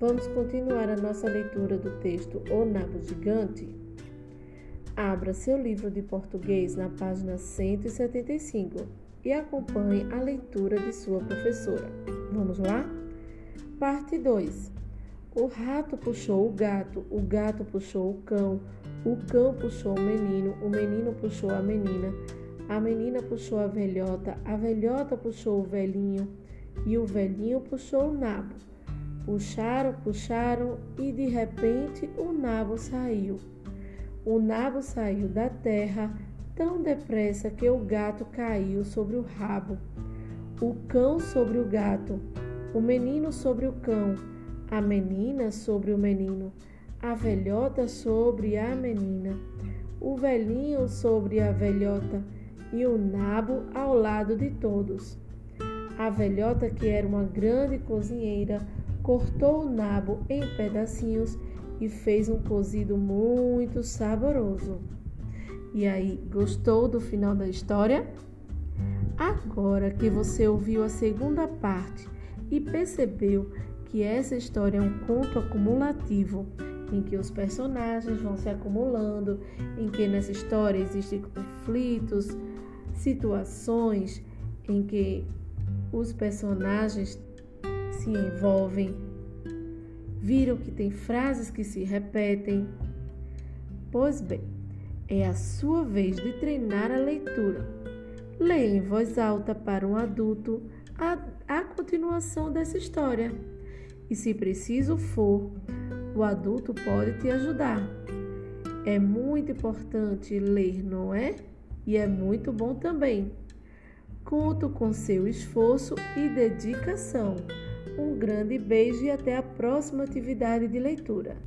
Vamos continuar a nossa leitura do texto O Nabo Gigante? Abra seu livro de português na página 175 e acompanhe a leitura de sua professora. Vamos lá? Parte 2. O rato puxou o gato, o gato puxou o cão, o cão puxou o menino, o menino puxou a menina, a menina puxou a velhota, a velhota puxou o velhinho e o velhinho puxou o nabo. Puxaram, puxaram e de repente o nabo saiu. O nabo saiu da terra tão depressa que o gato caiu sobre o rabo, o cão sobre o gato, o menino sobre o cão, a menina sobre o menino, a velhota sobre a menina, o velhinho sobre a velhota e o nabo ao lado de todos. A velhota, que era uma grande cozinheira, cortou o nabo em pedacinhos e fez um cozido muito saboroso. E aí, gostou do final da história? Agora que você ouviu a segunda parte e percebeu que essa história é um conto acumulativo, em que os personagens vão se acumulando, em que nessa história existem conflitos, situações em que os personagens se envolvem, viram que tem frases que se repetem. Pois bem, é a sua vez de treinar a leitura. Leia em voz alta para um adulto a, a continuação dessa história. E se preciso for, o adulto pode te ajudar. É muito importante ler, não é? E é muito bom também. Conto com seu esforço e dedicação. Um grande beijo e até a próxima atividade de leitura.